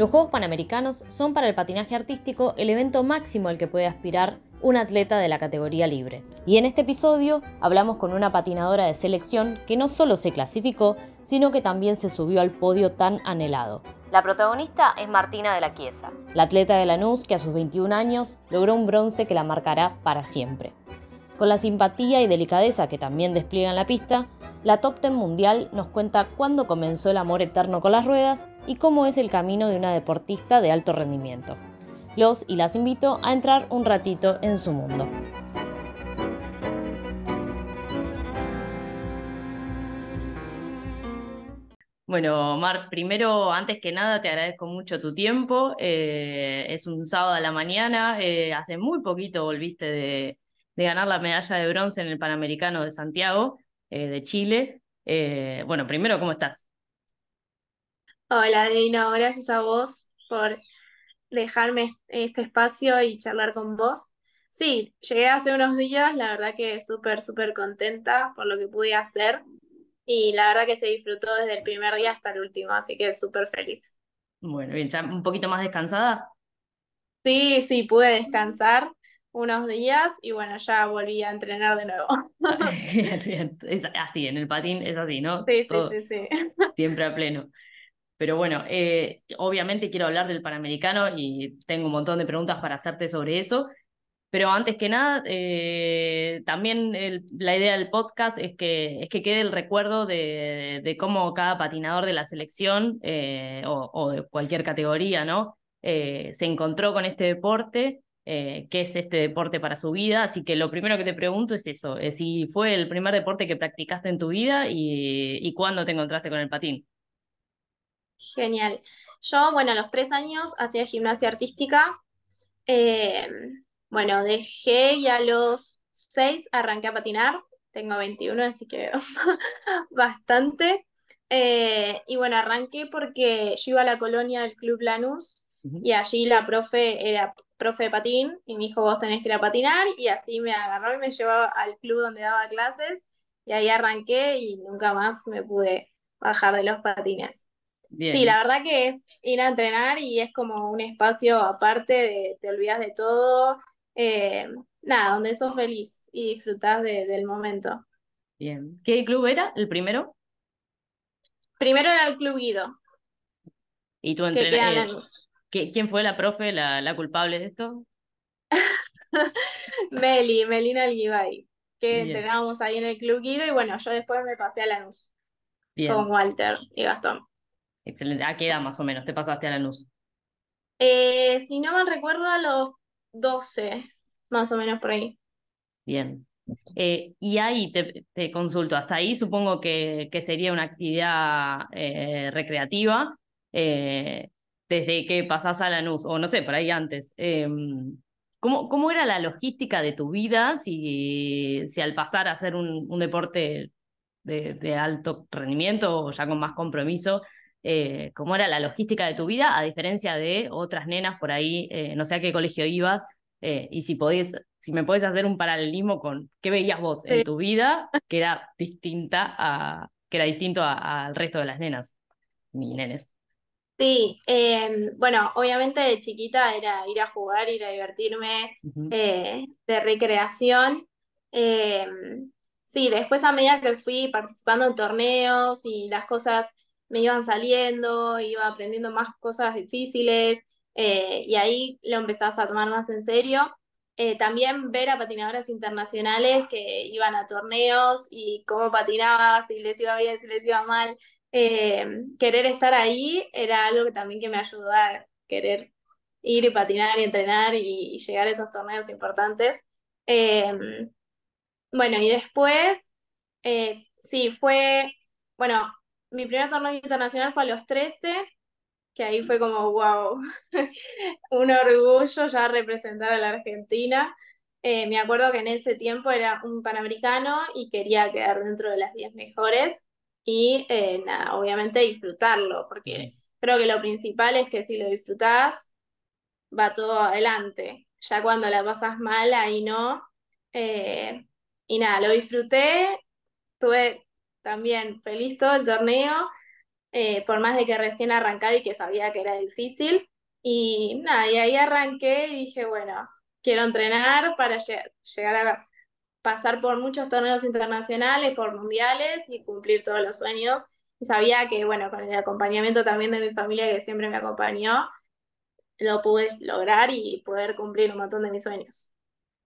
Los Juegos Panamericanos son para el patinaje artístico el evento máximo al que puede aspirar un atleta de la categoría libre. Y en este episodio hablamos con una patinadora de selección que no solo se clasificó, sino que también se subió al podio tan anhelado. La protagonista es Martina de la Chiesa, la atleta de Lanús que a sus 21 años logró un bronce que la marcará para siempre. Con la simpatía y delicadeza que también despliega la pista, la Top Ten Mundial nos cuenta cuándo comenzó el amor eterno con las ruedas y cómo es el camino de una deportista de alto rendimiento. Los y las invito a entrar un ratito en su mundo. Bueno, Mar, primero, antes que nada, te agradezco mucho tu tiempo. Eh, es un sábado a la mañana. Eh, hace muy poquito volviste de, ganar la medalla de bronce en el Panamericano de Santiago, eh, de Chile. bueno, primero, ¿cómo estás? Hola, Dino, gracias a vos por dejarme este espacio y charlar con vos. Sí, llegué hace unos días, la verdad que súper, súper contenta por lo que pude hacer y la verdad que se disfrutó desde el primer día hasta el último, así que súper feliz. Bueno, bien, ¿ya un poquito más descansada? Sí, sí, pude descansar unos días y bueno, ya volví a entrenar de nuevo. bien, bien. Es así, en el patín es así, ¿no? Sí, sí, sí, sí. Siempre a pleno. Pero bueno, eh, obviamente quiero hablar del Panamericano y tengo un montón de preguntas para hacerte sobre eso. Pero antes que nada, eh, también la idea del podcast es que, es que quede el recuerdo de, de cómo cada patinador de la selección eh, o, de cualquier categoría, ¿no? se encontró con este deporte, qué es este deporte para su vida. Así que lo primero que te pregunto es eso, si fue el primer deporte que practicaste en tu vida y, y cuándo te encontraste con el patín. Genial. Yo, bueno, a los tres años hacía gimnasia artística. Eh, bueno, dejé y a los seis arranqué a patinar. Tengo 21, así que bastante. Eh, y bueno, arranqué porque yo iba a la colonia del Club Lanús y allí la profe era profe de patín y me dijo, vos tenés que ir a patinar y así me agarró y me llevó al club donde daba clases y ahí arranqué y nunca más me pude bajar de los patines. Sí, la verdad que es ir a entrenar y es como un espacio aparte de te olvidas de todo, eh, nada, donde sos feliz y disfrutás del momento. Bien. ¿Qué club era el primero? Primero era el Club Guido. ¿Y tú entrenador? Eh, ¿Quién fue la profe, la, culpable de esto? Meli, Melina Alguibay, que entrenábamos ahí en el Club Guido y bueno, yo después me pasé a Lanús con Walter y Gastón. Excelente. ¿A qué edad más o menos te pasaste a Lanús? Eh, si no mal recuerdo, a los 12, más o menos por ahí. Bien. Eh, y ahí te, consulto, hasta ahí supongo que, que sería una actividad eh, recreativa, desde que pasás a Lanús, o no sé, por ahí antes. Em, ¿cómo, ¿Cómo era la logística de tu vida si, si al pasar a hacer un, un deporte de, de, alto rendimiento o ya con más compromiso, eh, cómo era la logística de tu vida, a diferencia de otras nenas por ahí, eh, no sé a qué colegio ibas, eh, y si podés, si me podés hacer un paralelismo con qué veías vos en tu vida, que era distinta a, que era distinto al resto de las nenas, ni nenes. Sí, em, bueno, obviamente de chiquita era ir a jugar, ir a divertirme, de recreación. Em, sí, después a medida que fui participando en torneos y las cosas me iban saliendo, iba aprendiendo más cosas difíciles eh, y ahí lo empezás a tomar más en serio. Eh, también ver a patinadoras internacionales que iban a torneos y cómo patinaba, si les iba bien, si les iba mal. Eh, querer estar ahí era algo que también que me ayudó a querer ir y patinar y entrenar y, llegar a esos torneos importantes. bueno, y después, sí, fue, bueno, mi primer torneo internacional fue a los 13, que ahí fue como, wow, un orgullo ya representar a la Argentina. Eh, me acuerdo que en ese tiempo era un panamericano y quería quedar dentro de las 10 mejores y eh, nada, obviamente disfrutarlo, porque creo que lo principal es que si lo disfrutás, va todo adelante. Ya cuando la pasas mal, ahí no. Eh, y nada, lo disfruté, tuve también feliz todo el torneo. eh, por más de que recién arrancaba y que sabía que era difícil. Y nada, y ahí arranqué y dije, bueno, quiero entrenar para llegar a pasar por muchos torneos internacionales, por mundiales y cumplir todos los sueños. Y sabía que, bueno, con el acompañamiento también de mi familia que siempre me acompañó, lo pude lograr y poder cumplir un montón de mis sueños.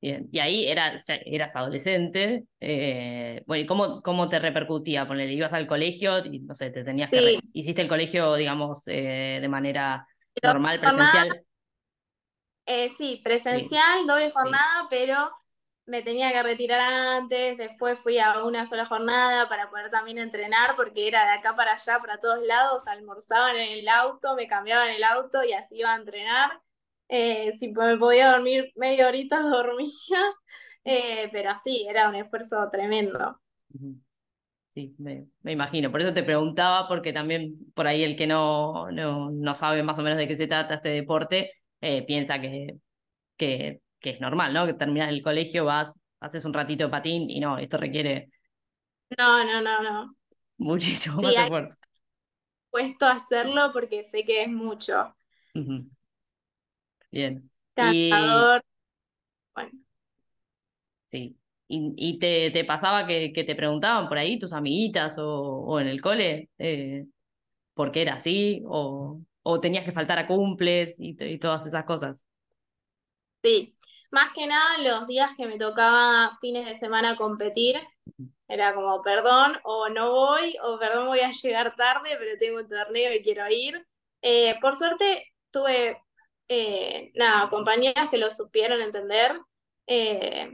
Bien, y ahí eras, eras adolescente, eh, bueno, ¿y cómo, cómo te repercutía? Ponele, ibas al colegio y no sé, te tenías que... ¿Hiciste el colegio, digamos, eh, de manera normal, presencial? Eh, sí, presencial, doble jornada, pero me tenía que retirar antes, después fui a una sola jornada para poder también entrenar, porque era de acá para allá, para todos lados, almorzaban en el auto, me cambiaban el auto y así iba a entrenar. Eh, si me podía dormir media horita, dormía, eh, pero así, era un esfuerzo tremendo. Sí, me, imagino. Por eso te preguntaba, porque también por ahí el que no, no, no sabe más o menos de qué se trata este deporte, eh, piensa que, que que es normal, ¿no? Que terminas el colegio, vas, haces un ratito de patín y no, esto requiere. No, no, no, no. Muchísimo más esfuerzo. Puesto a hacerlo porque sé que es mucho. Bien. Cantador. Bueno. Sí. ¿Y, te, te, pasaba que, que, te preguntaban por ahí tus amiguitas o, o en el cole eh, por qué era así? O, o tenías que faltar a cumples y, y todas esas cosas? Sí, más que nada, los días que me tocaba fines de semana competir, era como, perdón, o no voy, o perdón, voy a llegar tarde, pero tengo un torneo y quiero ir. Eh, por suerte, tuve, eh, nada, compañeras que lo supieron entender, eh,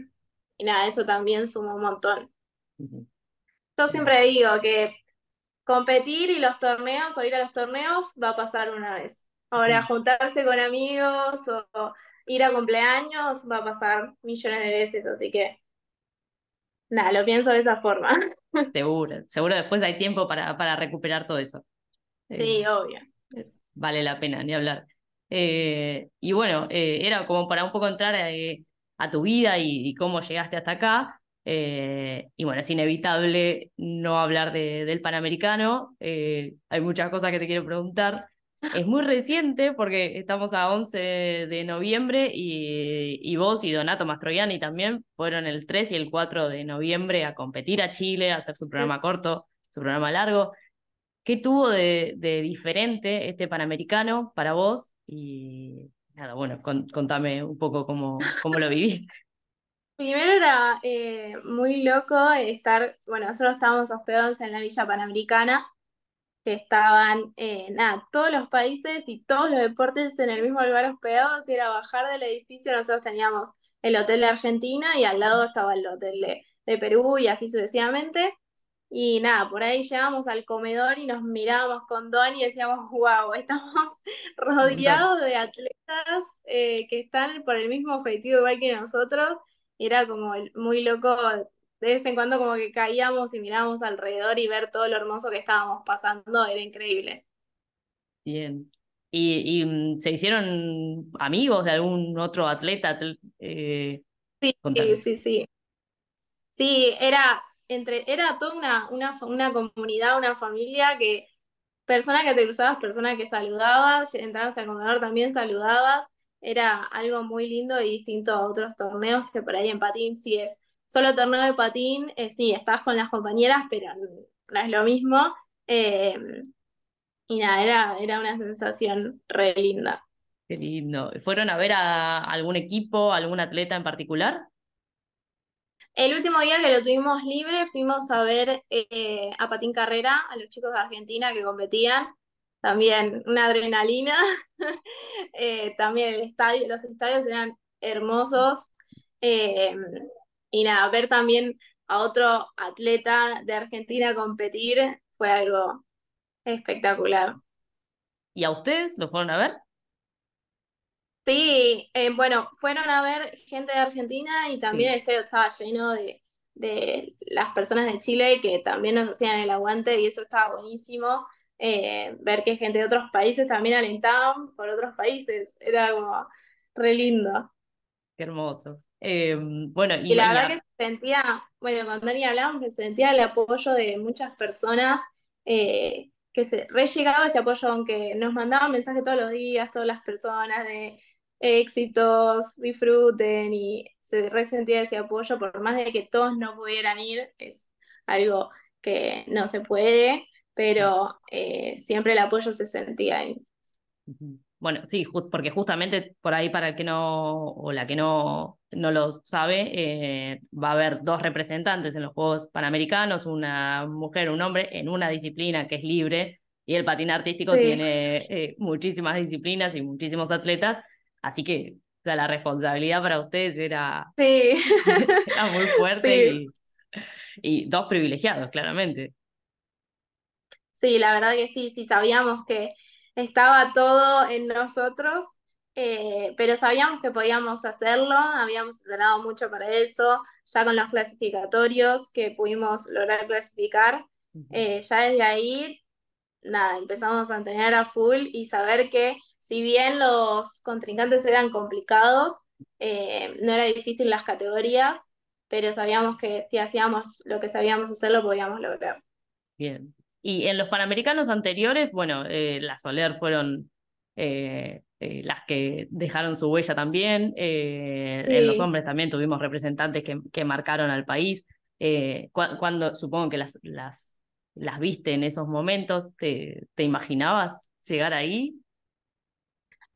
y nada, eso también sumó un montón. Yo siempre digo que competir y los torneos o ir a los torneos va a pasar una vez. Ahora, juntarse con amigos o ir a cumpleaños va a pasar millones de veces, así que nada, lo pienso de esa forma. Seguro, seguro después hay tiempo para, para recuperar todo eso. Sí, eh, obvio. Vale la pena, ni hablar. Eh, y bueno, eh, era como para un poco entrar a tu vida y, cómo llegaste hasta acá. y bueno, es inevitable no hablar de, del Panamericano. hay muchas cosas que te quiero preguntar. Es muy reciente porque estamos a 11 de noviembre y, y vos y Donato Mastroianni también fueron el 3 y el 4 de noviembre a competir a Chile, a hacer su programa corto, su programa largo. ¿Qué tuvo de, de diferente este Panamericano para vos? Y nada, bueno, contame un poco cómo, cómo lo viví. Primero era eh, muy loco estar, bueno, nosotros estábamos hospedados en la Villa Panamericana que estaban, eh, nada, todos los países y todos los deportes en el mismo lugar hospedados, y era bajar del edificio, nosotros teníamos el hotel de Argentina y al lado estaba el hotel de, Perú y así sucesivamente. Y nada, por ahí llegamos al comedor y nos mirábamos con Don y decíamos, wow, estamos rodeados de atletas eh, que están por el mismo objetivo igual que nosotros. Era como muy loco de vez en cuando como que caíamos y mirábamos alrededor y ver todo lo hermoso que estábamos pasando, era increíble. Bien. ¿Y, mm, se hicieron amigos de algún otro atleta? Eh, sí, sí, sí. Sí, era, entre, era toda una, una, una comunidad, una familia que personas que te cruzabas, personas que saludabas, entrabas al comedor también saludabas, era algo muy lindo y distinto a otros torneos que por ahí en patín sí es solo torneo de patín, eh, sí, estás con las compañeras, pero no es lo mismo. Eh, y nada, era, era una sensación re linda. Qué lindo. ¿Fueron a ver a algún equipo, algún atleta en particular? El último día que lo tuvimos libre fuimos a ver eh, a Patín Carrera, a los chicos de Argentina que competían. También una adrenalina. también el estadio, los estadios eran hermosos. Y nada, ver también a otro atleta de Argentina competir fue algo espectacular. ¿Y a ustedes lo fueron a ver? Sí, eh, bueno, fueron a ver gente de Argentina y también el estadio estaba lleno de, de, las personas de Chile que también nos hacían el aguante y eso estaba buenísimo. Eh, ver que gente de otros países también alentaban por otros países, era como re lindo. Qué hermoso. Em, bueno, y, la verdad que se sentía, bueno, con Dani hablábamos que se sentía el apoyo de muchas personas, eh, que se re llegaba ese apoyo, aunque nos mandaban mensajes todos los días, todas las personas de éxitos, disfruten y se resentía ese apoyo, por más de que todos no pudieran ir, es algo que no se puede, pero eh, siempre el apoyo se sentía ahí. Bueno, sí, porque justamente por ahí para el que no, o la que no, no lo sabe, eh, va a haber dos representantes en los Juegos Panamericanos, una mujer, un hombre, en una disciplina que es libre, y el patín artístico tiene eh, muchísimas disciplinas y muchísimos atletas, así que la responsabilidad para ustedes era, sí. muy fuerte y, y dos privilegiados, claramente. Sí, la verdad que sí, sí, sabíamos que estaba todo en nosotros, eh, pero sabíamos que podíamos hacerlo, habíamos entrenado mucho para eso, ya con los clasificatorios que pudimos lograr clasificar, eh, ya desde ahí, nada, empezamos a entrenar a full y saber que si bien los contrincantes eran complicados, eh, no era difícil las categorías, pero sabíamos que si hacíamos lo que sabíamos hacer, lo podíamos lograr. Bien, y en los Panamericanos anteriores, bueno, eh, las Soler fueron eh, eh, las que dejaron su huella también. En los hombres también tuvimos representantes que, que marcaron al país. cuando supongo que las, las, las viste en esos momentos, ¿te, te imaginabas llegar ahí?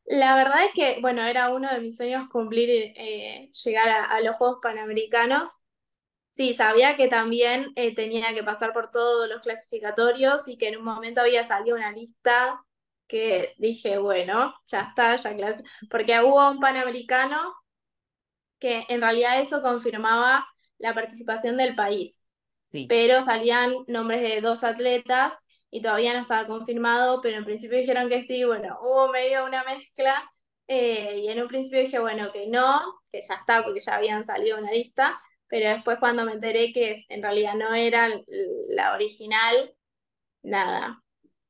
La verdad es que, bueno, era uno de mis sueños cumplir, llegar a, los Juegos Panamericanos. Sí, sabía que también eh, tenía que pasar por todos los clasificatorios y que en un momento había salido una lista que dije, bueno, ya está, ya clase. Porque hubo un panamericano que en realidad eso confirmaba la participación del país. Sí. Pero salían nombres de dos atletas y todavía no estaba confirmado, pero en principio dijeron que sí, bueno, hubo medio una mezcla eh, y en un principio dije, bueno, que no, que ya está, porque ya habían salido una lista, pero después cuando me enteré que en realidad no era la original, nada.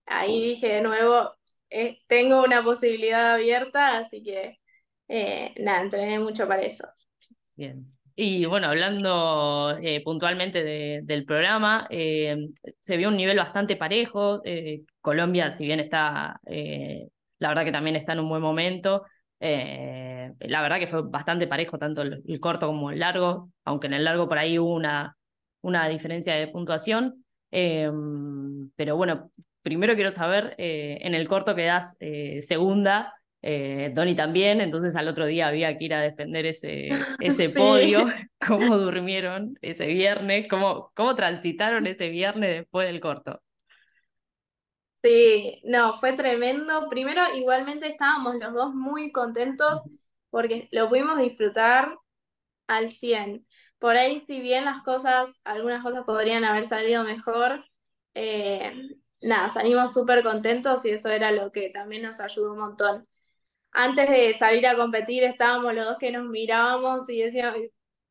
Ahí dije de nuevo, eh, tengo una posibilidad abierta, así que eh, nada, entrené mucho para eso. Bien. Y bueno, hablando eh, puntualmente del programa, se vio un nivel bastante parejo. Colombia, si bien está, la verdad que también está en un buen momento, eh, la verdad que fue bastante parejo, tanto el, corto como el largo, aunque en el largo por ahí hubo una, una diferencia de puntuación. Eh, pero bueno, primero quiero saber, eh, en el corto quedás segunda, Tony también, entonces al otro día había que ir a defender ese, ese podio. ¿Cómo durmieron ese viernes? ¿Cómo, ¿Cómo transitaron ese viernes después del corto? Sí, no, fue tremendo. Primero, igualmente estábamos los dos muy contentos porque lo pudimos disfrutar al 100. Por ahí, si bien las cosas, algunas cosas podrían haber salido mejor, eh, nada, salimos súper contentos y eso era lo que también nos ayudó un montón. Antes de salir a competir, estábamos los dos que nos mirábamos y decíamos,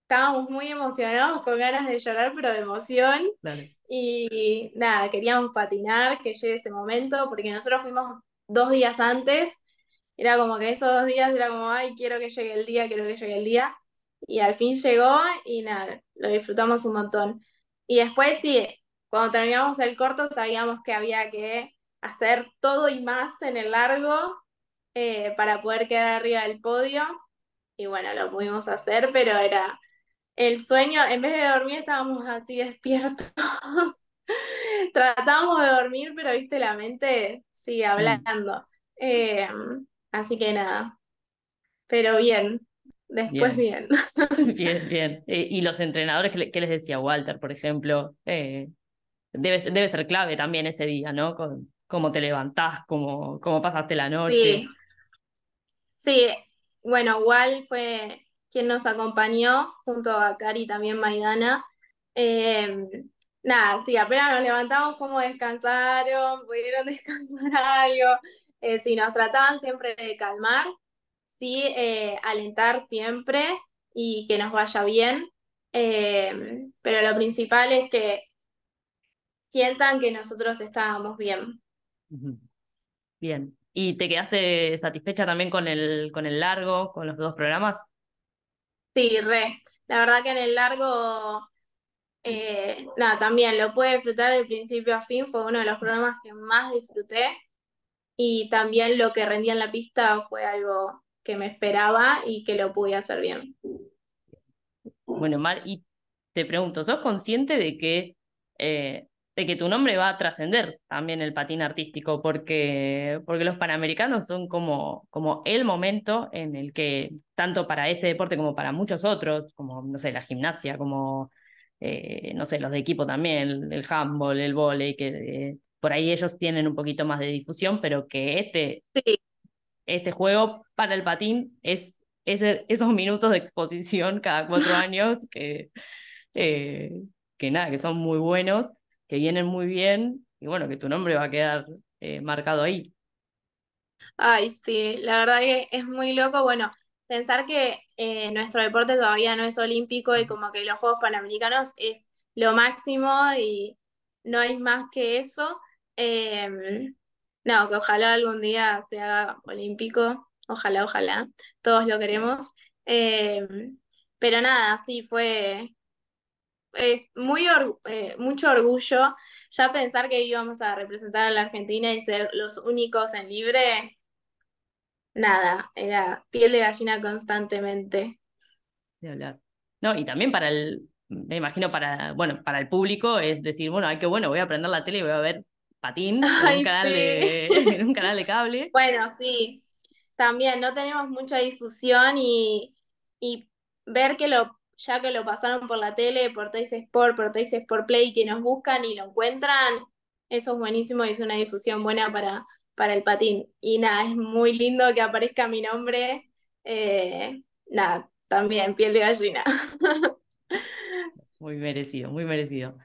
estábamos muy emocionados, con ganas de llorar, pero de emoción. Y nada, queríamos patinar, que llegue ese momento, porque nosotros fuimos dos días antes. Era como que esos dos días era como, ay, quiero que llegue el día, quiero que llegue el día. Y al fin llegó y nada, lo disfrutamos un montón. Y después sí, cuando terminamos el corto sabíamos que había que hacer todo y más en el largo eh, para poder quedar arriba del podio. Y bueno, lo pudimos hacer, pero era el sueño, en vez de dormir estábamos así despiertos. Tratábamos de dormir, pero viste, la mente sigue mm. hablando. Em, así que nada. Pero bien, después bien. Bien, bien. Eh, y los entrenadores, ¿qué, les decía Walter, por ejemplo? Eh, debe, debe, ser clave también ese día, ¿no? Con, cómo te levantás, cómo, cómo pasaste la noche. Sí. Sí, bueno, Wal fue quien nos acompañó, junto a Cari también Maidana. Eh, nada, sí, apenas nos levantamos, como descansaron, pudieron descansar algo. Eh, sí, nos trataban siempre de calmar, sí, eh, alentar siempre y que nos vaya bien. pero lo principal es que sientan que nosotros estábamos bien. Bien. ¿Y te quedaste satisfecha también con el, con el largo, con los dos programas? Sí, re. La verdad que en el largo eh, nada, también lo pude disfrutar de principio a fin, fue uno de los programas que más disfruté y también lo que rendía en la pista fue algo que me esperaba y que lo pude hacer bien. Bueno, Mar, y te pregunto, ¿sos consciente de que, eh, de que tu nombre va a trascender también el patín artístico? Porque, porque los panamericanos son como, como el momento en el que, tanto para este deporte como para muchos otros, como, no sé, la gimnasia, como eh, no sé, los de equipo también, el, handball, el volei, que eh, por ahí ellos tienen un poquito más de difusión, pero que este, este juego para el patín es ese, esos minutos de exposición cada cuatro años que, eh, que nada, que son muy buenos, que vienen muy bien y bueno, que tu nombre va a quedar marcado ahí. Ay, sí, la verdad que es muy loco. Bueno, pensar que eh, nuestro deporte todavía no es olímpico y como que los Juegos Panamericanos es lo máximo y no hay más que eso. Em, no, que ojalá algún día se haga olímpico, ojalá, ojalá, todos lo queremos. Em, pero nada, sí, fue muy eh, mucho orgullo ya pensar que íbamos a representar a la Argentina y ser los únicos en libre, nada, era piel de gallina constantemente. De hablar. No, y también para el, me imagino para, bueno, para el público es decir, bueno, ay, qué bueno, voy a prender la tele y voy a ver patín en, un canal de, en un canal de cable. Bueno, sí, también no tenemos mucha difusión y, y ver que lo, ya que lo pasaron por la tele, por Teis Sport, por Teis Sport Play, que nos buscan y lo encuentran, eso es buenísimo y es una difusión buena para, para el patín. Y nada, es muy lindo que aparezca mi nombre. Eh, nada, también piel de gallina. muy merecido, muy merecido.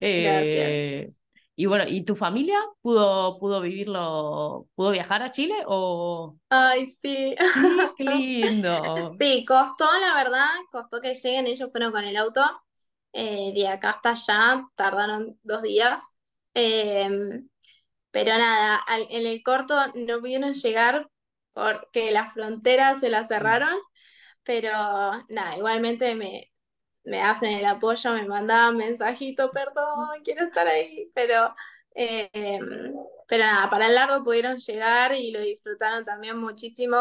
Eh, y bueno, ¿y tu familia pudo, pudo vivirlo, pudo viajar a Chile o...? Ay, sí. qué lindo. Sí, costó, la verdad, costó que lleguen, ellos fueron con el auto, eh, de acá hasta allá, tardaron dos días. Eh, pero nada, en el corto no pudieron llegar porque las fronteras se las cerraron, pero nada, igualmente me, me hacen el apoyo, me mandaban mensajito, perdón, quiero estar ahí, pero, em, pero nada, para el largo pudieron llegar y lo disfrutaron también muchísimo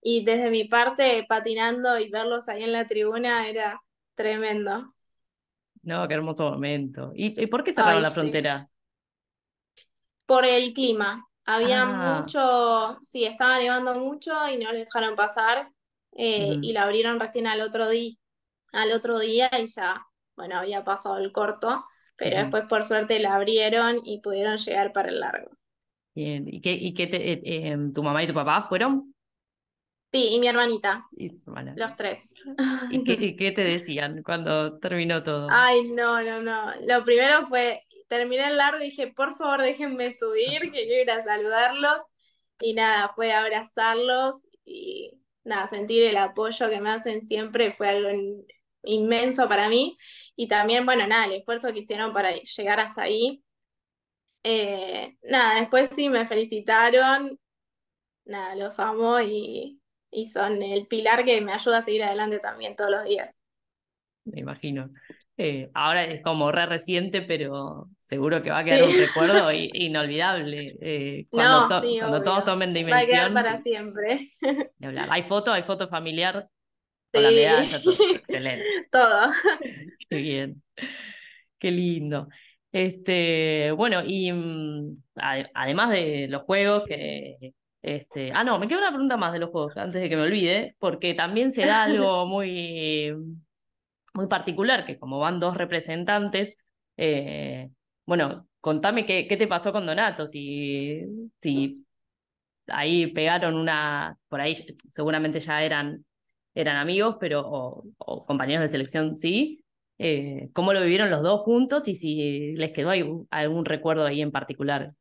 y desde mi parte patinando y verlos ahí en la tribuna era tremendo. No, qué hermoso momento. ¿Y, por qué cerraron la frontera? por el clima. Había ah. mucho, sí, estaba nevando mucho y no le dejaron pasar eh, y la abrieron recién al otro día, al otro día y ya, bueno, había pasado el corto, pero después por suerte la abrieron y pudieron llegar para el largo. Bien, ¿y qué, y qué te, eh, em, tu mamá y tu papá fueron? Sí, y mi hermanita. Los tres. ¿Y qué, ¿Y qué, te decían cuando terminó todo? Ay, no, no, no. Lo primero fue, terminé el largo y dije, por favor déjenme subir, que quiero ir a saludarlos. Y nada, fue abrazarlos y nada, sentir el apoyo que me hacen siempre fue algo inmenso para mí. Y también, bueno, nada, el esfuerzo que hicieron para llegar hasta ahí. Eh, nada, después sí me felicitaron. Nada, los amo y, y son el pilar que me ayuda a seguir adelante también todos los días. Me imagino. Eh, ahora es como re reciente, pero seguro que va a quedar un recuerdo inolvidable. Eh, cuando, cuando todos tomen dimensión. Va a quedar para siempre. Hay foto, hay foto familiar con la medalla, excelente. Todo. Qué bien. Qué lindo. Este, bueno, y mm, además de los juegos que este, ah, no, me queda una pregunta más de los juegos antes de que me olvide, porque también se da algo muy muy particular, que como van dos representantes, eh, bueno, contame qué, qué, te pasó con Donato, si, si ahí pegaron una, por ahí seguramente ya eran, eran amigos, pero, o, compañeros de selección, sí. Eh, ¿Cómo lo vivieron los dos juntos y si les quedó algún, recuerdo ahí en particular?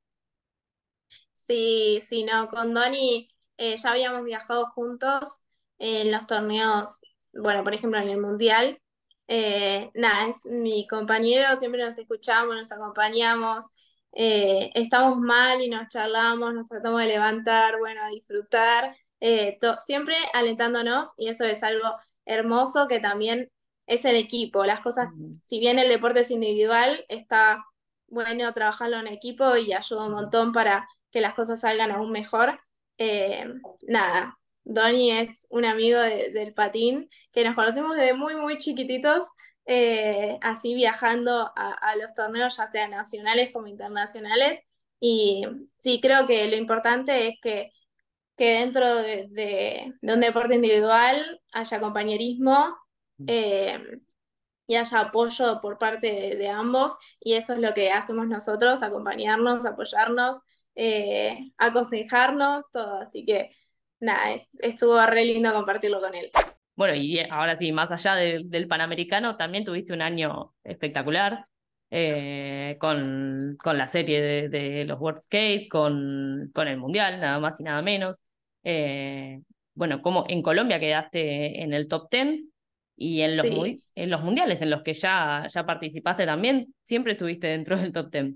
Sí, sí, no, con Doni eh, ya habíamos viajado juntos en los torneos, bueno, por ejemplo en el Mundial, eh, nada, es mi compañero, siempre nos escuchamos, nos acompañamos, estamos mal y nos charlamos, nos tratamos de levantar, bueno, a disfrutar, eh, siempre alentándonos y eso es algo hermoso que también es el equipo. Las cosas, si bien el deporte es individual, está bueno trabajarlo en equipo y ayuda un montón para que las cosas salgan aún mejor. Eh, nada, Donny es un amigo del patín que nos conocemos desde muy, muy chiquititos, eh, así viajando a, los torneos, ya sean nacionales como internacionales. Y sí, creo que lo importante es que, que dentro de, un deporte individual haya compañerismo eh, y haya apoyo por parte de, ambos. Y eso es lo que hacemos nosotros, acompañarnos, apoyarnos, eh, aconsejarnos, todo. Así que nada, estuvo re lindo compartirlo con él. Bueno, y ahora sí, más allá del Panamericano, también tuviste un año espectacular eh, con, con, la serie de, los World Skate, con, con, el Mundial, nada más y nada menos. Eh, bueno, como en Colombia quedaste en el top 10 y en los, en los mundiales en los que ya, ya participaste también, siempre estuviste dentro del top 10.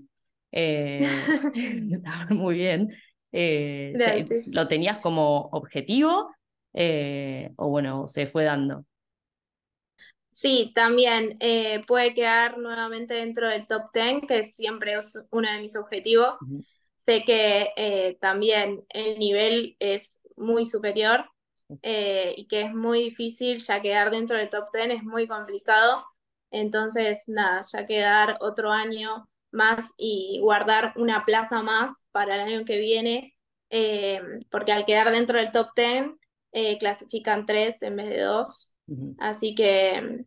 Eh, muy bien. Eh, ¿Lo tenías como objetivo o bueno, se fue dando? Sí, también puede quedar nuevamente dentro del top 10, que siempre es uno de mis objetivos. Sé que también el nivel es muy superior y que es muy difícil ya quedar dentro del top 10, es muy complicado. Entonces, nada, ya quedar otro año más y guardar una plaza más para el año que viene, eh, porque al quedar dentro del top 10 eh, clasifican tres en vez de dos. Así que,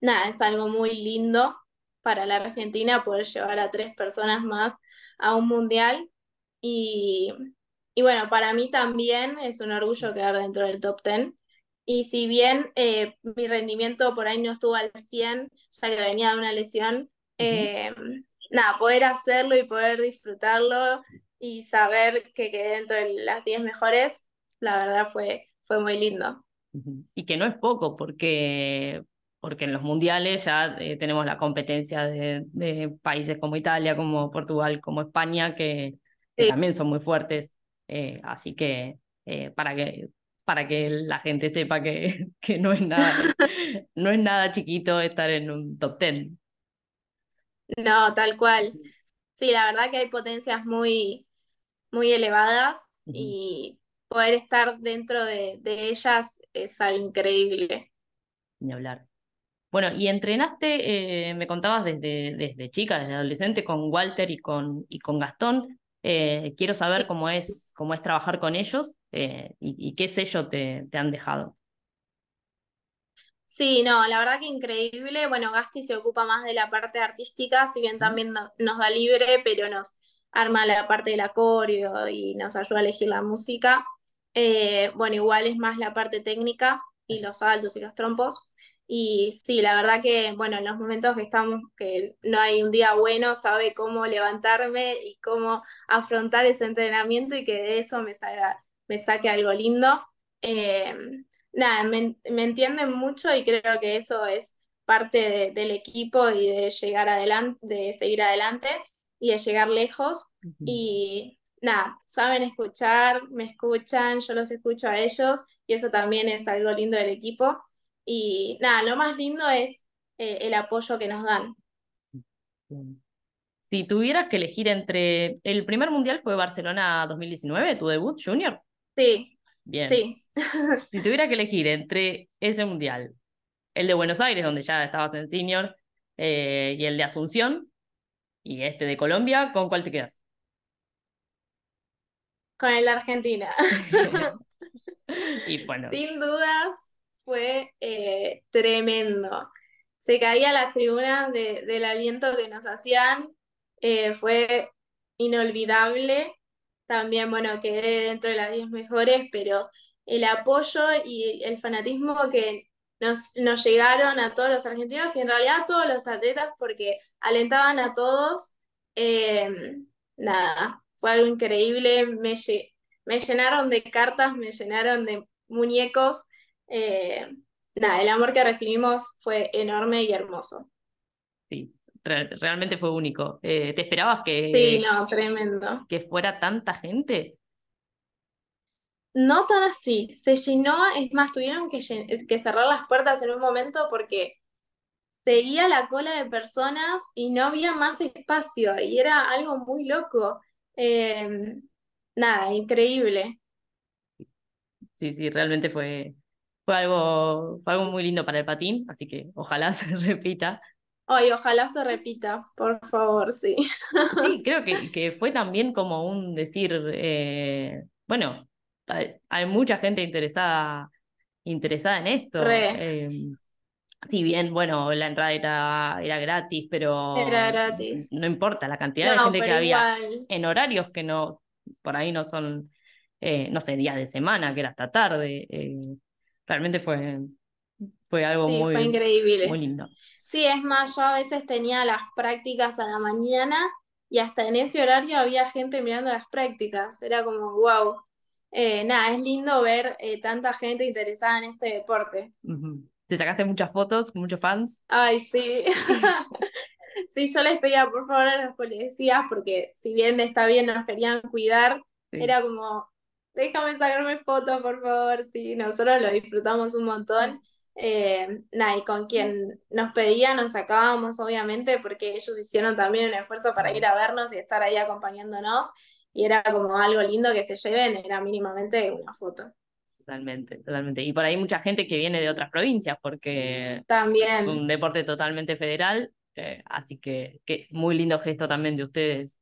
nada, es algo muy lindo para la Argentina poder llevar a tres personas más a un mundial. Y, y bueno, para mí también es un orgullo quedar dentro del top 10. Y si bien eh, mi rendimiento por ahí no estuvo al 100, ya que venía de una lesión, nada, poder hacerlo y poder disfrutarlo y saber que quedé dentro de las 10 mejores, la verdad fue, fue muy lindo. Y que no es poco, porque, porque en los mundiales ya eh, tenemos la competencia de, países como Italia, como Portugal, como España, que, también son muy fuertes. Eh, así que, eh, para que para que la gente sepa que, que no, es nada, no es nada chiquito estar en un top 10. No, tal cual. Sí, la verdad que hay potencias muy, muy elevadas y poder estar dentro de, ellas es algo increíble. Ni hablar. Bueno, y entrenaste, eh, me contabas desde, desde chica, desde adolescente, con Walter y con, y con Gastón. Eh, quiero saber cómo es, cómo es trabajar con ellos eh, y, qué sello te, te han dejado. Sí, no, la verdad que increíble. Bueno, Gasti se ocupa más de la parte artística, si bien también nos da libre, pero nos arma la parte del acorio y nos ayuda a elegir la música. Eh, bueno, igual es más la parte técnica y los saltos y los trompos. Y sí, la verdad que, bueno, en los momentos que estamos, que no hay un día bueno, sabe cómo levantarme y cómo afrontar ese entrenamiento y que de eso me, salga, me saque algo lindo. Eh, nada, me, entienden mucho y creo que eso es parte del equipo y de llegar adelante, de seguir adelante y de llegar lejos. Y nada, saben escuchar, me escuchan, yo los escucho a ellos y eso también es algo lindo del equipo. Y nada, lo más lindo es eh, el apoyo que nos dan. Si tuvieras que elegir entre. El primer mundial fue Barcelona 2019, tu debut, Junior. Sí. Bien. Sí. si tuviera que elegir entre ese mundial, el de Buenos Aires, donde ya estabas en senior, eh, y el de Asunción, y este de Colombia, ¿con cuál te quedas? Con el de Argentina. y bueno. Sin dudas fue eh, tremendo. Se caía las tribunas del aliento que nos hacían. Eh, fue inolvidable. También, bueno, quedé dentro de las 10 mejores, pero el apoyo y el fanatismo que nos, nos llegaron a todos los argentinos y en realidad a todos los atletas porque alentaban a todos. Eh, nada, fue algo increíble, me, me, llenaron de cartas, me llenaron de muñecos. Eh, nada, el amor que recibimos fue enorme y hermoso. Sí, realmente fue único. Eh, ¿Te esperabas que, sí, no, tremendo. que fuera tanta gente? no tan así, se llenó, es más, tuvieron que, que cerrar las puertas en un momento porque seguía la cola de personas y no había más espacio y era algo muy loco. Em, nada, increíble. Sí, sí, realmente fue, fue algo, fue algo muy lindo para el patín, así que ojalá se repita. Ay, ojalá se repita, por favor, sí. Sí, creo que, que fue también como un decir, eh, bueno, hay, mucha gente interesada, interesada en esto. Em, si bien, bueno, la entrada era, era gratis, pero era gratis. no importa la cantidad de gente que había en horarios que no, por ahí no son, eh, no sé, días de semana, que era hasta tarde. Realmente fue, fue algo muy, fue increíble. muy lindo. Sí, es más, yo a veces tenía las prácticas a la mañana y hasta en ese horario había gente mirando las prácticas. Era como, wow. Eh, nada, es lindo ver eh, tanta gente interesada en este deporte. ¿Te sacaste muchas fotos con muchos fans? Ay, sí. sí, yo les pedía por favor a los policías, porque si bien está bien, nos querían cuidar, era como, déjame sacarme fotos, por favor. Sí, nosotros lo disfrutamos un montón. Eh, nada, y con quien nos pedía nos sacábamos, obviamente, porque ellos hicieron también un esfuerzo para ir a vernos y estar ahí acompañándonos y era como algo lindo que se lleven, era mínimamente una foto. Totalmente, totalmente. Y por ahí mucha gente que viene de otras provincias, porque también. es un deporte totalmente federal, eh, así que, que muy lindo gesto también de ustedes.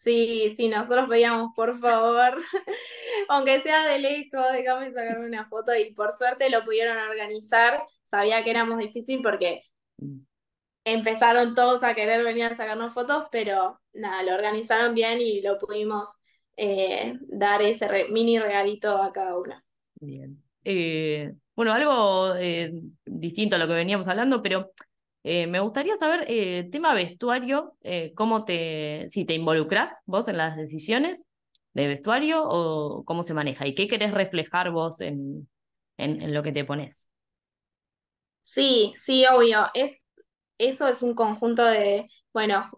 Sí, sí, nosotros veíamos, por favor, aunque sea de lejos, déjame sacarme una foto y por suerte lo pudieron organizar. Sabía que éramos difícil porque empezaron todos a querer venir a sacarnos fotos, pero nada, lo organizaron bien y lo pudimos eh, dar ese mini regalito a cada uno. Bien. Eh, bueno, algo eh, distinto a lo que veníamos hablando, pero me gustaría saber, tema vestuario, cómo te, si te involucras vos en las decisiones de vestuario o cómo se maneja y qué querés reflejar vos en, en, en lo que te pones. Sí, sí, obvio. Es eso es un conjunto de, bueno,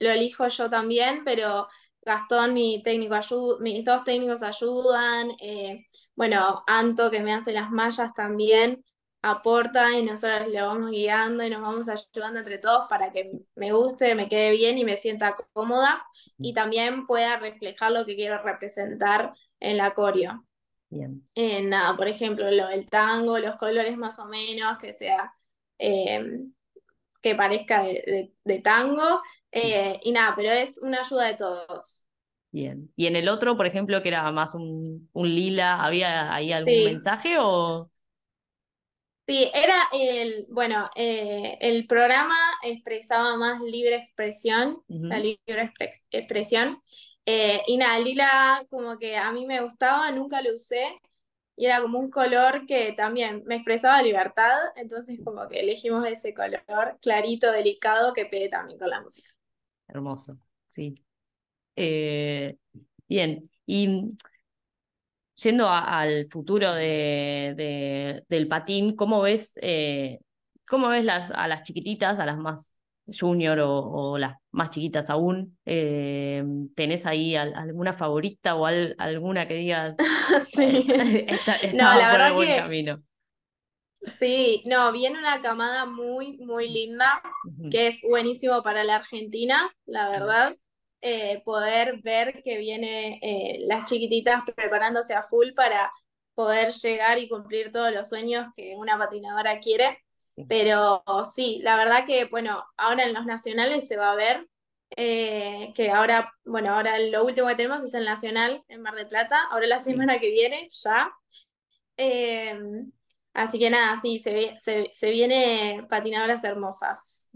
lo elijo yo también, pero Gastón, mi técnico mis dos técnicos ayudan, eh, bueno, Anto que me hace las mallas también aporta y nosotros le vamos guiando y nos vamos ayudando entre todos para que me guste, me quede bien y me sienta cómoda y también pueda reflejar lo que quiero representar en la coreo. Bien. Eh, nada, por ejemplo, lo, el tango, los colores más o menos, que sea eh, que parezca de, tango. Eh, y nada, pero es una ayuda de todos. Bien. ¿Y en el otro, por ejemplo, que era más un, un lila, había ahí algún mensaje o...? Sí, era el, bueno, eh, el programa expresaba más libre expresión, la libre expresión. Eh, y nada, el lila como que a mí me gustaba, nunca lo usé, y era como un color que también me expresaba libertad, entonces como que elegimos ese color clarito, delicado, que pegue también con la música. Hermoso, sí. Eh, bien, y yendo al futuro de, del patín, ¿cómo ves, eh, cómo ves las, a las chiquititas, a las más junior o, las más chiquitas aún, eh, ¿tenés ahí alguna favorita o alguna que digas, sí. no, la verdad buen que... camino? Sí, no, viene una camada muy, muy linda, que es buenísimo para la Argentina, la verdad. Eh, poder ver que viene eh, las chiquititas preparándose a full para poder llegar y cumplir todos los sueños que una patinadora quiere. Pero sí, la verdad que, bueno, ahora en los nacionales se va a ver eh, que ahora, bueno, ahora lo último que tenemos es el nacional en Mar del Plata, ahora la semana que viene ya. Em, así que nada, sí, se, se, se viene patinadoras hermosas.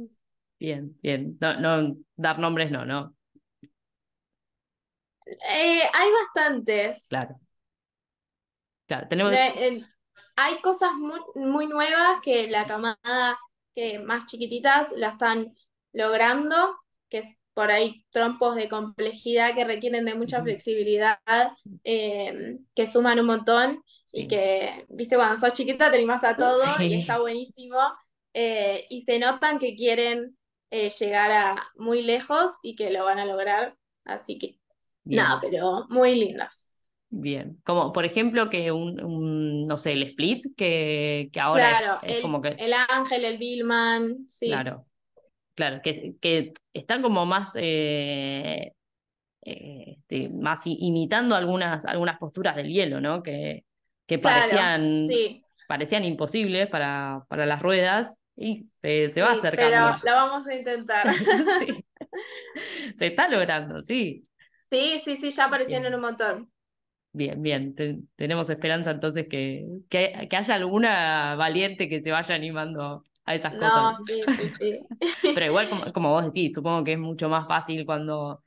Bien, bien. No, no, dar nombres no, ¿no? Eh, hay bastantes. Claro. Claro, tenemos hay cosas muy, muy nuevas que la camada que más chiquititas la están logrando, que es por ahí trompos de complejidad que requieren de mucha flexibilidad, eh, que suman un montón y que, viste, cuando sos chiquita te animas a todo y está buenísimo. Eh, y se notan que quieren eh, llegar a muy lejos y que lo van a lograr. Así que Bien, No, pero muy lindas. bien. Como por ejemplo que un, un, no sé, el split, que, que ahora es, Claro, es el, como que, el Ángel, el Billman, sí. claro, claro, que, que están como más, eh, eh, este, más imitando algunas, algunas posturas del hielo, ¿no? Que, que Claro, parecían, sí, parecían imposibles para, para las ruedas y se, se va sí, pero acercando. la vamos a intentar. Sí, se está logrando, sí. Sí, sí, sí, ya aparecieron en Bien. un montón. Bien, bien. Te- tenemos esperanza entonces que, que, que haya alguna valiente que se vaya animando a esas No, cosas. sí, sí, sí. Pero igual, como, como vos decís, supongo que es mucho más fácil cuando,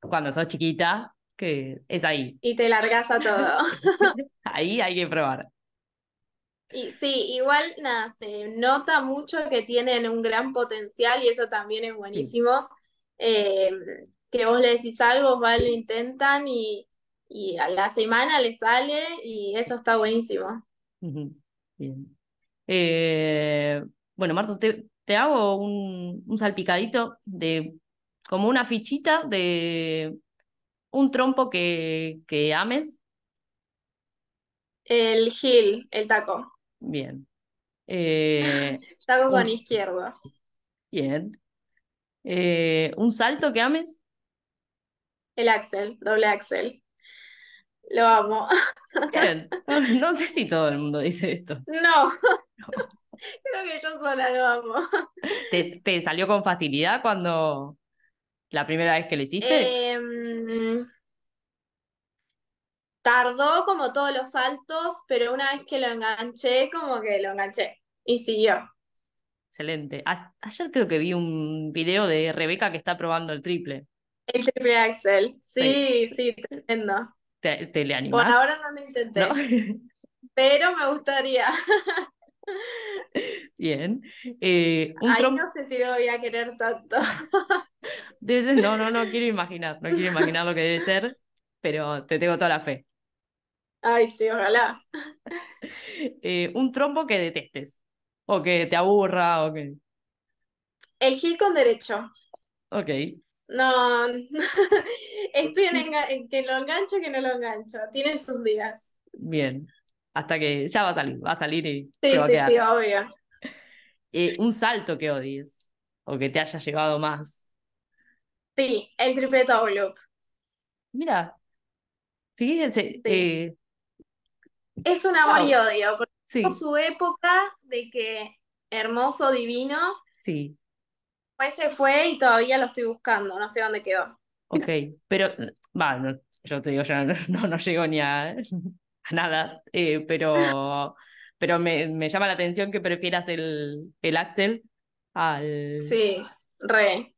cuando sos chiquita, que es ahí. Y te largas a todo. Sí. Ahí hay que probar. Y sí, igual nada, se nota mucho que tienen un gran potencial y eso también es Sí. buenísimo. Eh, que vos le decís algo, va, lo intentan y, y a la semana le sale y eso está buenísimo. Bien. Eh, bueno, Marto, te, te hago un, un salpicadito de como una fichita de un trompo que, que ames. El Gil, el taco. Bien. Eh, Taco con un, izquierdo. bien. Eh, un salto que ames. El Axel, doble Axel. Lo amo. Bien. No, no sé si todo el mundo dice esto. No, creo que yo sola lo amo. ¿Te, te salió con facilidad cuando la primera vez que lo hiciste? Em, tardó como todos los saltos, pero una vez que lo enganché, como que lo enganché. Y siguió. Excelente. A- ayer creo que vi un video de Rebeca que está probando el triple. El triple Axel. Sí. Sí, sí, tremendo. ¿Te, te le Por animás? ahora no lo ¿No? intenté, pero me gustaría. Bien. Eh, un trompo. no sé si lo voy a querer tanto. No, no, no quiero imaginar. No quiero imaginar lo que debe ser, pero te tengo toda la fe. Ay, sí, ojalá. Eh, un trompo que detestes. O que te aburra, o que. El Gil con derecho. Ok. No, estoy en, que lo engancho, que no lo engancho. Tiene sus días. Bien. Hasta que ya va a salir. Va a salir y Sí, se va a sí, sí, quedar. obvio. Eh, un salto que odies. O que te haya llevado más. Sí, el triple toe loop. Mira. Sí, ese. Sí. eh, Es un amor y odio, porque Sí, su época de que hermoso, divino, sí. Pues se fue y todavía lo estoy buscando, no sé dónde quedó. Ok. Pero. Va, no, yo te digo, yo no, no, no llego ni a, a nada. eh, pero. Pero me, me llama la atención que prefieras el, el Axel al. Sí, re.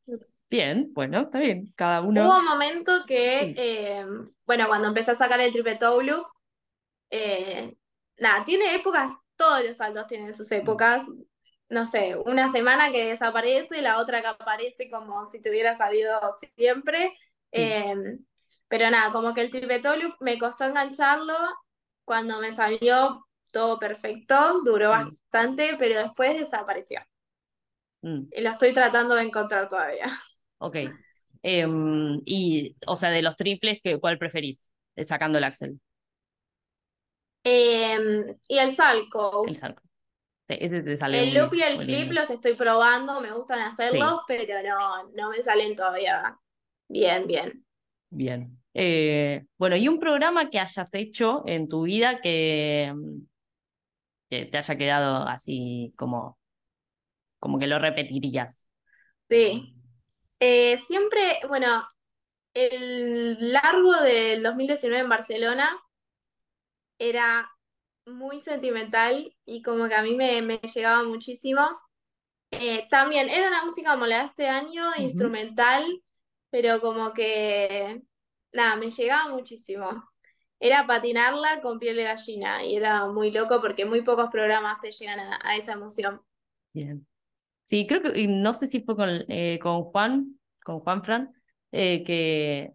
Bien, bueno, está bien. Cada Hubo uno. un momento que, Sí. eh, bueno, cuando empecé a sacar el triple toe loop, eh, nada, tiene épocas, todos los saltos tienen sus épocas. No sé, una semana que desaparece, la otra que aparece como si te hubiera salido siempre. Sí. Eh, pero nada, como que el loop me costó engancharlo. Cuando me salió todo perfecto, duró Sí. bastante, pero después desapareció. Mm, Y lo estoy tratando de encontrar todavía. ok. Em, y, o sea, de los triples, ¿qué- ¿cuál preferís? Eh, Sacando el Axel, Eh, y el salco. el salto. Sí, ese te sale El muy, loop y el flip lindo. los estoy probando, me gustan Sí, hacerlos, pero no, no me salen todavía bien, bien. bien. Eh, bueno, y un programa que hayas hecho en tu vida que, mm, que te haya quedado así como, como que lo repetirías. Sí. Eh, siempre, bueno, el largo del 2019 en Barcelona era muy sentimental y como que a mí me, me llegaba muchísimo. Eh, también era una música como la de este año, instrumental, pero como que, nada, me llegaba muchísimo. Era patinarla con piel de gallina y era muy loco porque muy pocos programas te llegan a, a esa emoción. Bien. Sí, creo que, y no sé si fue con, eh, con Juan, con Juan Fran, eh, que,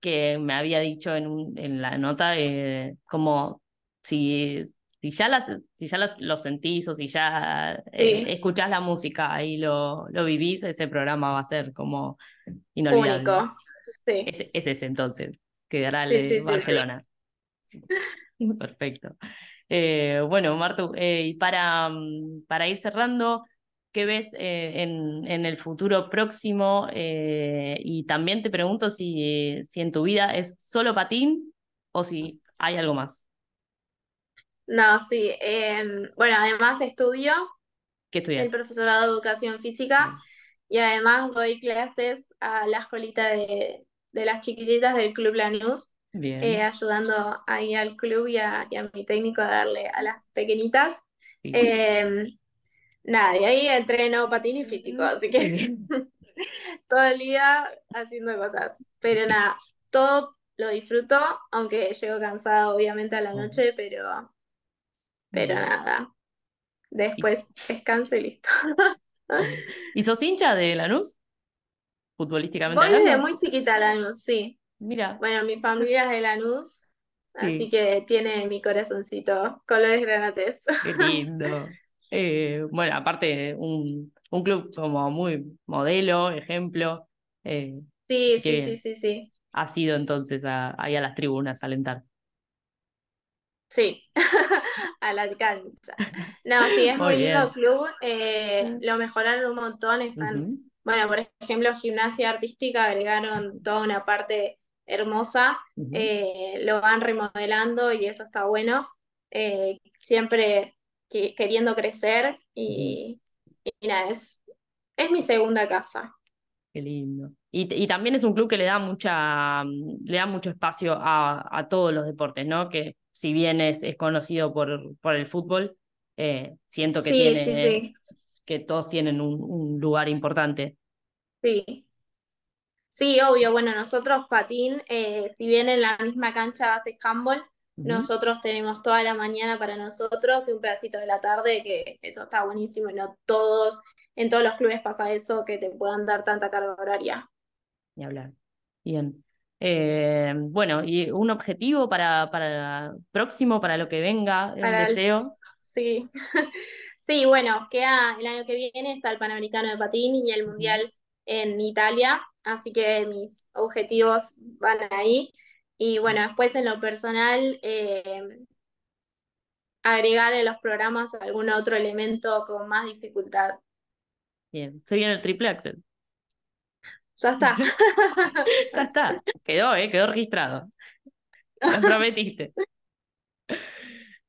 que me había dicho en, un- en la nota como si, si ya, las, si ya lo sentís o si ya eh, Sí, escuchás la música y lo, lo vivís, ese programa va a ser como inolvidable. único. Sí. Es, es ese entonces, quedará el Sí. Barcelona. Perfecto. Eh, bueno, Martu, eh, y para, mm, para ir cerrando, ¿qué ves eh, en, en el futuro próximo? Y también te pregunto si, si en tu vida es solo patín o si hay algo más. No, sí. em, bueno, además estudio ¿Qué el estudias? profesorado de educación física y además doy clases a la escuelita de, de las chiquititas del Club Lanús, Bien, eh, ayudando ahí al club y a, y a mi técnico a darle a las pequeñitas. sí. Em, nada, y ahí entreno patín y físico, así que todo el día haciendo cosas. Pero nada, todo lo disfruto, aunque llego cansada obviamente a la noche, pero, pero nada. Después descanso y listo. ¿Y sos hincha de Lanús? Futbolísticamente Voy desde muy chiquita a Lanús, sí. Mira, Bueno, mi familia es de Lanús, así sí, que tiene mi corazoncito colores granates. qué lindo. Eh, bueno, aparte, un, un club como muy modelo, ejemplo. eh, Sí, sí, sí, sí, sí. Has ido entonces a- ahí a las tribunas a alentar. Sí, a la cancha. No, sí, es Muy muy lindo club. eh, lo mejoraron un montón. Están, bueno, por ejemplo, gimnasia artística agregaron toda una parte hermosa. eh, lo van remodelando y eso está bueno. eh, siempre que- queriendo crecer y, y nada, es, es mi segunda casa. Qué lindo. Y, y también es un club que le da mucha, mm, le da mucho espacio a, a todos los deportes, ¿no? Que si bien es, es conocido por, por el fútbol, eh, siento que Sí, que todos tienen un, un lugar importante. sí. Sí, obvio. Bueno, nosotros patín, eh, si bien en la misma cancha hace handball, nosotros tenemos toda la mañana para nosotros y un pedacito de la tarde, que eso está buenísimo y no todos, en todos los clubes pasa eso, que te puedan dar tanta carga horaria. Ni hablar. Bien. Eh, bueno, y un objetivo para, para próximo, para lo que venga, Para el- deseo. Sí. Sí, bueno, queda el año que viene está el Panamericano de Patín y el. Mundial en Italia, así que mis objetivos van ahí. Y bueno, después en lo personal, eh, agregar en los programas algún otro elemento con más dificultad. Bien. Se viene el triple axel. Ya está. Ya está. Quedó, ¿eh? Quedó registrado. Lo prometiste.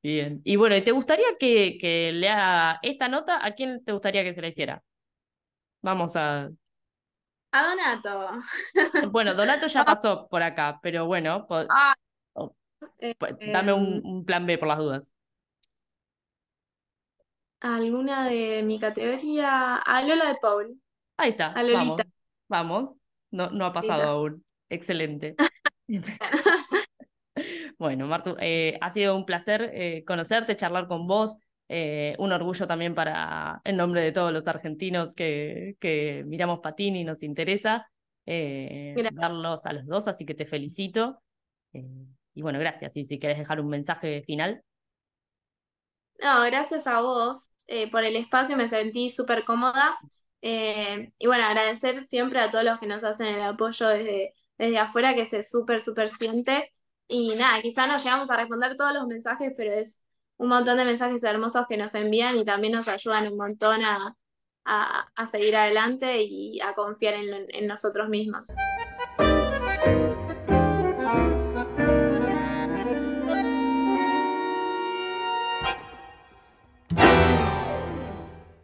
Bien. Y bueno, ¿y ¿te gustaría que, que lea esta nota? ¿A quién te gustaría que se la hiciera? Vamos a. A Donato. Bueno, Donato ya pasó por acá, pero bueno, Ah, eh, pues, dame un, em, un plan B por las dudas. Alguna de mi categoría. A Lola de Paul. Ahí está, A Lolita. vamos, vamos. No, no ha pasado Lolita. aún. Excelente. Bueno, Martu, eh, ha sido un placer eh, conocerte, charlar con vos. eh, un orgullo también para, en nombre de todos los argentinos que, que miramos patín y nos interesa, verlos a los dos, así que te felicito. Y bueno, gracias. Y si querés dejar un mensaje final. No, gracias a vos eh, por el espacio, me sentí súper cómoda. Eh, y bueno, agradecer siempre a todos los que nos hacen el apoyo desde, desde afuera, que se súper, súper siente. Y nada, quizá no llegamos a responder todos los mensajes, pero es un montón de mensajes hermosos que nos envían y también nos ayudan un montón a, a, a seguir adelante y a confiar en, en nosotros mismos.